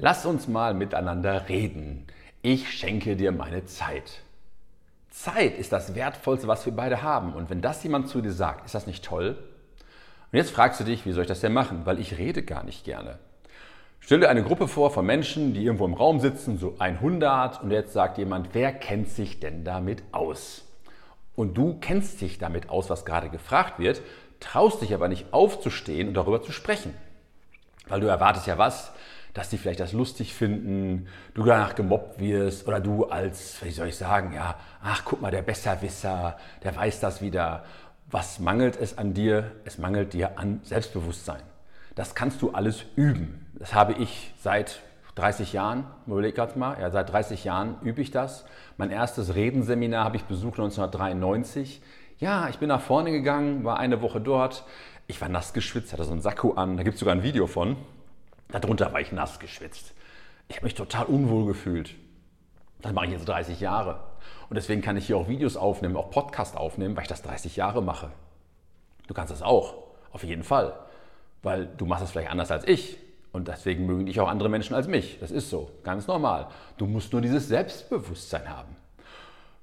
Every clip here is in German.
Lass uns mal miteinander reden. Ich schenke dir meine Zeit. Zeit ist das Wertvollste, was wir beide haben. Und wenn das jemand zu dir sagt, ist das nicht toll? Und jetzt fragst du dich, wie soll ich das denn machen? Weil ich rede gar nicht gerne. Stell dir eine Gruppe vor von Menschen, die irgendwo im Raum sitzen, so 100, und jetzt sagt jemand, wer kennt sich denn damit aus? Und du kennst dich damit aus, was gerade gefragt wird, traust dich aber nicht aufzustehen und darüber zu sprechen. Weil du erwartest ja was? Dass die vielleicht das lustig finden, du danach gemobbt wirst oder du als, wie soll ich sagen, ja, ach guck mal, der Besserwisser, der weiß das wieder. Was mangelt es an dir? Es mangelt dir an Selbstbewusstsein. Das kannst du alles üben. Das habe ich seit 30 Jahren, überleg gerade mal, ja, seit 30 Jahren übe ich das. Mein erstes Redenseminar habe ich besucht 1993. Ja, ich bin nach vorne gegangen, war eine Woche dort. Ich war nass geschwitzt, hatte so einen Sakko an, da gibt es sogar ein Video von. Darunter war ich nass geschwitzt. Ich habe mich total unwohl gefühlt. Das mache ich jetzt 30 Jahre. Und deswegen kann ich hier auch Videos aufnehmen, auch Podcast aufnehmen, weil ich das 30 Jahre mache. Du kannst das auch, auf jeden Fall. Weil du machst es vielleicht anders als ich. Und deswegen mögen dich auch andere Menschen als mich. Das ist so, ganz normal. Du musst nur dieses Selbstbewusstsein haben.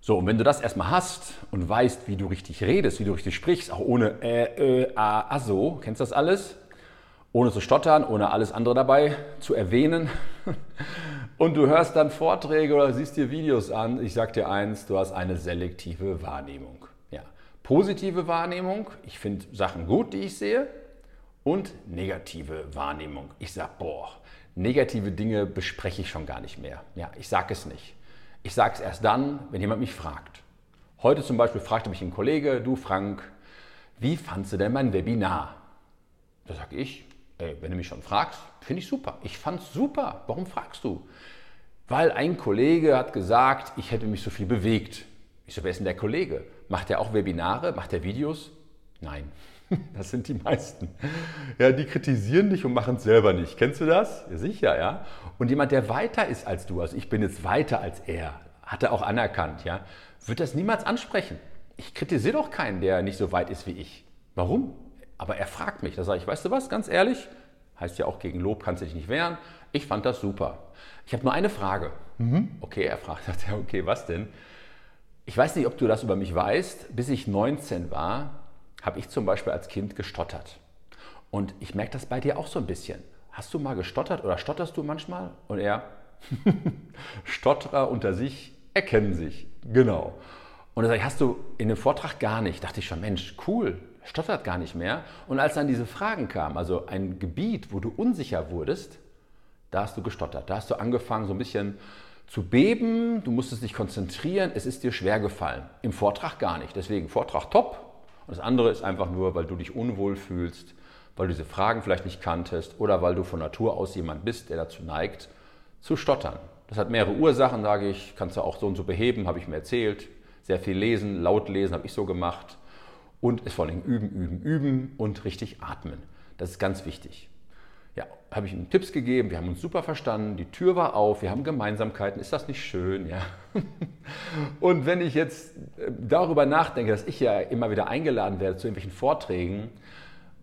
So, und wenn du das erstmal hast und weißt, wie du richtig redest, wie du richtig sprichst, auch ohne äh, äh, a, a, so, kennst du das alles? Ohne zu stottern, ohne alles andere dabei zu erwähnen. Und du hörst dann Vorträge oder siehst dir Videos an. Ich sag dir eins, du hast eine selektive Wahrnehmung. Ja. Positive Wahrnehmung, ich finde Sachen gut, die ich sehe. Und negative Wahrnehmung. Ich sag, boah, negative Dinge bespreche ich schon gar nicht mehr. Ja, ich sage es nicht. Ich sage es erst dann, wenn jemand mich fragt. Heute zum Beispiel fragte mich ein Kollege, du Frank, wie fandst du denn mein Webinar? Da sage ich, Ey, wenn du mich schon fragst, finde ich super. Ich fand es super. Warum fragst du? Weil ein Kollege hat gesagt, ich hätte mich so viel bewegt. Ich so, wer ist denn der Kollege? Macht er auch Webinare? Macht er Videos? Nein, das sind die meisten. Ja, die kritisieren dich und machen es selber nicht. Kennst du das? Ja, sicher, ja. Und jemand, der weiter ist als du, also ich bin jetzt weiter als er, hat er auch anerkannt, ja, wird das niemals ansprechen. Ich kritisiere doch keinen, der nicht so weit ist wie ich. Warum? Aber er fragt mich, da sage ich, weißt du was, ganz ehrlich, heißt ja auch gegen Lob kannst du dich nicht wehren. Ich fand das super. Ich habe nur eine Frage. Mhm. Okay, er fragt, sagt er, okay, was denn? Ich weiß nicht, ob du das über mich weißt. Bis ich 19 war, habe ich zum Beispiel als Kind gestottert. Und ich merke das bei dir auch so ein bisschen. Hast du mal gestottert oder stotterst du manchmal? Und er, Stotterer unter sich erkennen sich. Genau. Und da sage hast du in dem Vortrag gar nicht. Dachte ich schon, Mensch, cool, stottert gar nicht mehr. Und als dann diese Fragen kamen, also ein Gebiet, wo du unsicher wurdest, da hast du gestottert. Da hast du angefangen, so ein bisschen zu beben, du musstest dich konzentrieren, es ist dir schwer gefallen. Im Vortrag gar nicht. Deswegen Vortrag top. Und das andere ist einfach nur, weil du dich unwohl fühlst, weil du diese Fragen vielleicht nicht kanntest oder weil du von Natur aus jemand bist, der dazu neigt, zu stottern. Das hat mehrere Ursachen, sage ich, kannst du auch so und so beheben, habe ich mir erzählt. Sehr viel lesen, laut lesen habe ich so gemacht und es vor allem üben, üben, üben und richtig atmen. Das ist ganz wichtig. Ja, habe ich ihm Tipps gegeben, wir haben uns super verstanden, die Tür war auf, wir haben Gemeinsamkeiten, ist das nicht schön? Ja. Und wenn ich jetzt äh, darüber nachdenke, dass ich ja immer wieder eingeladen werde zu irgendwelchen Vorträgen,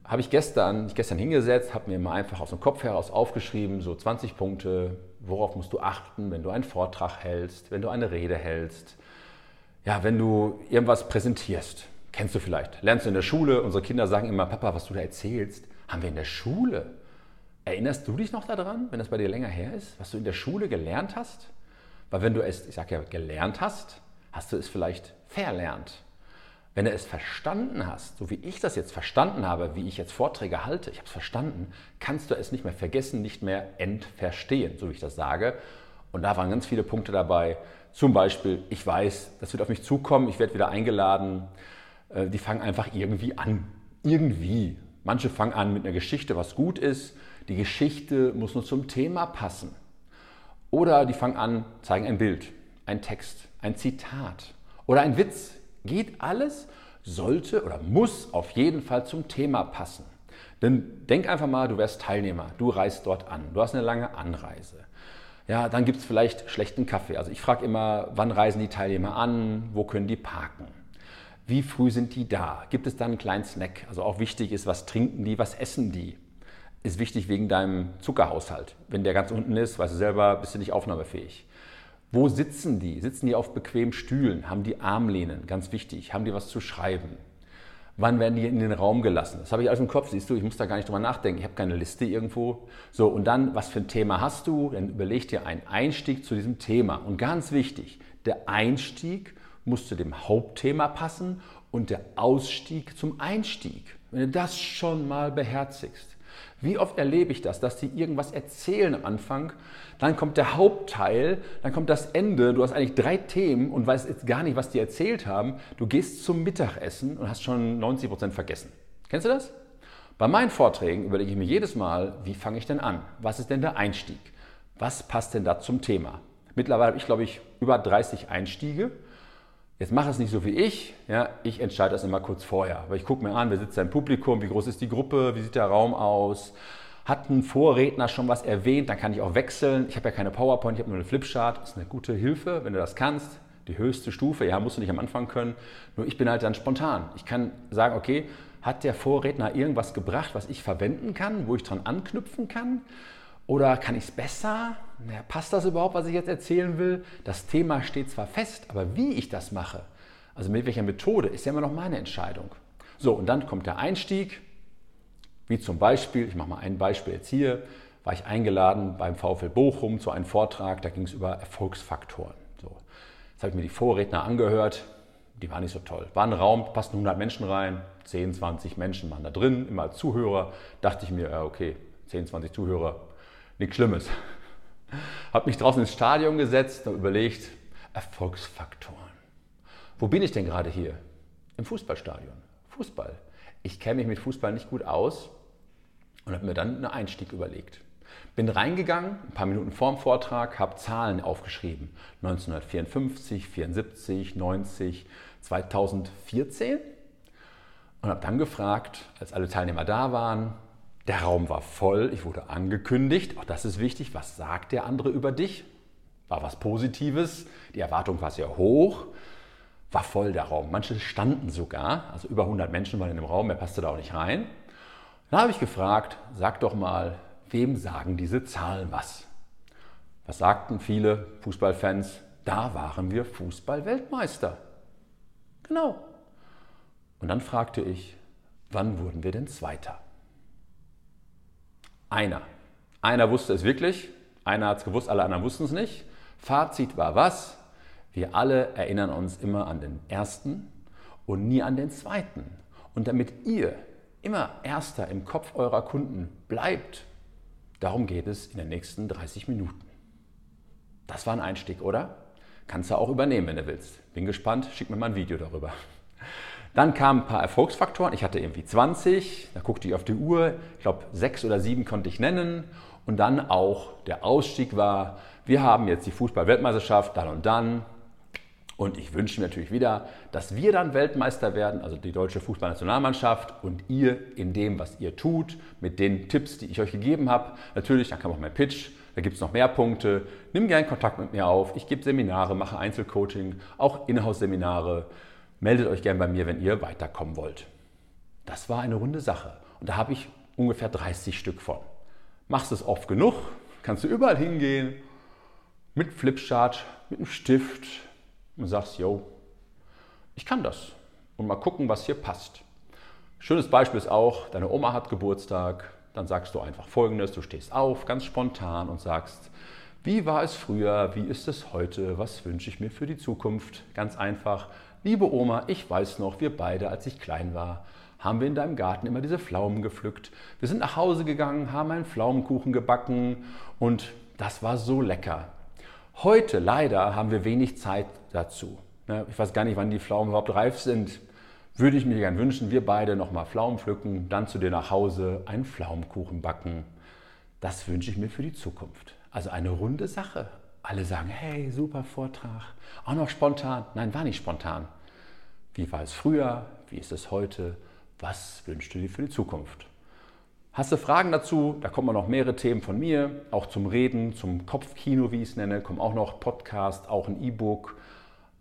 habe ich gestern, ich gestern hingesetzt, habe mir mal einfach aus dem Kopf heraus aufgeschrieben, so 20 Punkte, worauf musst du achten, wenn du einen Vortrag hältst, wenn du eine Rede hältst, ja, wenn du irgendwas präsentierst. Kennst du vielleicht. Lernst du in der Schule, unsere Kinder sagen immer, Papa, was du da erzählst, haben wir in der Schule. Erinnerst du dich noch daran, wenn das bei dir länger her ist, was du in der Schule gelernt hast? Weil wenn du es, ich sage ja, gelernt hast, hast du es vielleicht verlernt. Wenn du es verstanden hast, so wie ich das jetzt verstanden habe, wie ich jetzt Vorträge halte, ich habe es verstanden, kannst du es nicht mehr vergessen, nicht mehr entverstehen, so wie ich das sage. Und da waren ganz viele Punkte dabei. Zum Beispiel, ich weiß, das wird auf mich zukommen, ich werde wieder eingeladen die fangen einfach irgendwie an. Irgendwie. Manche fangen an mit einer Geschichte, was gut ist. Die Geschichte muss nur zum Thema passen. Oder die fangen an, zeigen ein Bild, ein Text, ein Zitat oder ein Witz. Geht alles, sollte oder muss auf jeden Fall zum Thema passen. Denn denk einfach mal, du wärst Teilnehmer, du reist dort an, du hast eine lange Anreise. Ja, dann gibt es vielleicht schlechten Kaffee. Also ich frage immer, wann reisen die Teilnehmer an, wo können die parken? Wie früh sind die da? Gibt es da einen kleinen Snack? Also auch wichtig ist, was trinken die, was essen die? ist wichtig wegen deinem Zuckerhaushalt. Wenn der ganz unten ist, weißt du selber, bist du nicht aufnahmefähig. Wo sitzen die? Sitzen die auf bequemen Stühlen? Haben die Armlehnen? Ganz wichtig. Haben die was zu schreiben? Wann werden die in den Raum gelassen? Das habe ich alles im Kopf, siehst du, ich muss da gar nicht drüber nachdenken. Ich habe keine Liste irgendwo. So, und dann, was für ein Thema hast du? Dann überleg dir einen Einstieg zu diesem Thema. Und ganz wichtig, der Einstieg muss zu dem Hauptthema passen und der Ausstieg zum Einstieg. Wenn du das schon mal beherzigst, wie oft erlebe ich das, dass die irgendwas erzählen am Anfang, dann kommt der Hauptteil, dann kommt das Ende, du hast eigentlich drei Themen und weißt jetzt gar nicht, was die erzählt haben. Du gehst zum Mittagessen und hast schon 90 Prozent vergessen. Kennst du das? Bei meinen Vorträgen überlege ich mir jedes Mal, wie fange ich denn an? Was ist denn der Einstieg? Was passt denn da zum Thema? Mittlerweile habe ich, glaube ich, über 30 Einstiege Jetzt mach es nicht so wie ich. Ja, ich entscheide das immer kurz vorher. Aber ich gucke mir an, wer sitzt da im Publikum, wie groß ist die Gruppe, wie sieht der Raum aus. Hat ein Vorredner schon was erwähnt, dann kann ich auch wechseln. Ich habe ja keine PowerPoint, ich habe nur eine Flipchart. Das ist eine gute Hilfe, wenn du das kannst. Die höchste Stufe, ja, musst du nicht am Anfang können. Nur ich bin halt dann spontan. Ich kann sagen, okay, hat der Vorredner irgendwas gebracht, was ich verwenden kann, wo ich dran anknüpfen kann? Oder kann ich es besser? Na, passt das überhaupt, was ich jetzt erzählen will? Das Thema steht zwar fest, aber wie ich das mache, also mit welcher Methode, ist ja immer noch meine Entscheidung. So, und dann kommt der Einstieg, wie zum Beispiel, ich mache mal ein Beispiel jetzt hier, war ich eingeladen beim VfL Bochum zu einem Vortrag, da ging es über Erfolgsfaktoren. So, jetzt habe ich mir die Vorredner angehört, die waren nicht so toll. War ein Raum, passten 100 Menschen rein, 10, 20 Menschen waren da drin, immer als Zuhörer. Dachte ich mir, okay, 10, 20 Zuhörer, nichts Schlimmes. Habe mich draußen ins Stadion gesetzt und überlegt, Erfolgsfaktoren. Wo bin ich denn gerade hier? Im Fußballstadion. Fußball. Ich kenne mich mit Fußball nicht gut aus und habe mir dann einen Einstieg überlegt. Bin reingegangen, ein paar Minuten vorm Vortrag, habe Zahlen aufgeschrieben. 1954, 74, 90, 2014 und habe dann gefragt, als alle Teilnehmer da waren, der Raum war voll, ich wurde angekündigt. Auch das ist wichtig. Was sagt der andere über dich? War was Positives? Die Erwartung war sehr hoch. War voll der Raum. Manche standen sogar, also über 100 Menschen waren in dem Raum, er passte da auch nicht rein. Dann habe ich gefragt, sag doch mal, wem sagen diese Zahlen was? Was sagten viele Fußballfans? Da waren wir Fußball-Weltmeister. Genau. Und dann fragte ich, wann wurden wir denn Zweiter? Einer. Einer wusste es wirklich, einer hat es gewusst, alle anderen wussten es nicht. Fazit war was? Wir alle erinnern uns immer an den ersten und nie an den zweiten. Und damit ihr immer erster im Kopf eurer Kunden bleibt, darum geht es in den nächsten 30 Minuten. Das war ein Einstieg, oder? Kannst du auch übernehmen, wenn du willst. Bin gespannt, schick mir mal ein Video darüber. Dann kamen ein paar Erfolgsfaktoren. Ich hatte irgendwie 20, da guckte ich auf die Uhr. Ich glaube, sechs oder sieben konnte ich nennen. Und dann auch der Ausstieg war, wir haben jetzt die Fußball-Weltmeisterschaft dann und dann. Und ich wünsche mir natürlich wieder, dass wir dann Weltmeister werden, also die deutsche Fußballnationalmannschaft und ihr in dem, was ihr tut, mit den Tipps, die ich euch gegeben habe. Natürlich, dann kam auch mein Pitch, da gibt es noch mehr Punkte. Nimm gerne Kontakt mit mir auf. Ich gebe Seminare, mache Einzelcoaching, auch Inhouse-Seminare. Meldet euch gern bei mir, wenn ihr weiterkommen wollt. Das war eine runde Sache. Und da habe ich ungefähr 30 Stück von. Machst es oft genug, kannst du überall hingehen, mit Flipchart, mit einem Stift und sagst, yo, ich kann das. Und mal gucken, was hier passt. Schönes Beispiel ist auch, deine Oma hat Geburtstag, dann sagst du einfach folgendes, du stehst auf, ganz spontan und sagst, wie war es früher, wie ist es heute, was wünsche ich mir für die Zukunft? Ganz einfach, Liebe Oma, ich weiß noch, wir beide, als ich klein war, haben wir in deinem Garten immer diese Pflaumen gepflückt. Wir sind nach Hause gegangen, haben einen Pflaumenkuchen gebacken und das war so lecker. Heute leider haben wir wenig Zeit dazu. Ich weiß gar nicht, wann die Pflaumen überhaupt reif sind. Würde ich mir gern wünschen, wir beide nochmal Pflaumen pflücken, dann zu dir nach Hause einen Pflaumenkuchen backen. Das wünsche ich mir für die Zukunft. Also eine runde Sache, alle sagen, hey, super Vortrag. Auch noch spontan. Nein, war nicht spontan. Wie war es früher? Wie ist es heute? Was wünschst du dir für die Zukunft? Hast du Fragen dazu? Da kommen noch mehrere Themen von mir, auch zum Reden, zum Kopfkino, wie ich es nenne, kommen auch noch Podcast, auch ein E-Book.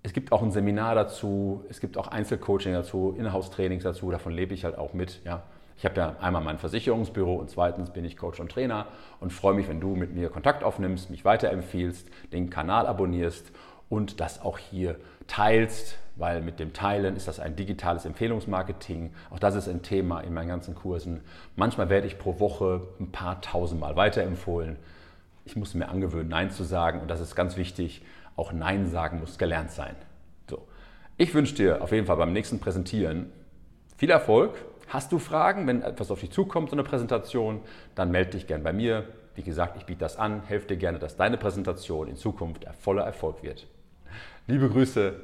Es gibt auch ein Seminar dazu, es gibt auch Einzelcoaching dazu, Inhouse-Trainings dazu, davon lebe ich halt auch mit. Ja. Ich habe ja einmal mein Versicherungsbüro und zweitens bin ich Coach und Trainer und freue mich, wenn du mit mir Kontakt aufnimmst, mich weiterempfiehlst, den Kanal abonnierst und das auch hier teilst, weil mit dem Teilen ist das ein digitales Empfehlungsmarketing. Auch das ist ein Thema in meinen ganzen Kursen. Manchmal werde ich pro Woche ein paar tausendmal weiterempfohlen. Ich muss mir angewöhnen, Nein zu sagen und das ist ganz wichtig. Auch Nein sagen muss gelernt sein. So. Ich wünsche dir auf jeden Fall beim nächsten Präsentieren viel Erfolg. Hast du Fragen, wenn etwas auf dich zukommt, so eine Präsentation, dann melde dich gern bei mir. Wie gesagt, ich biete das an, helfe dir gerne, dass deine Präsentation in Zukunft voller Erfolg wird. Liebe Grüße,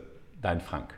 dein Frank.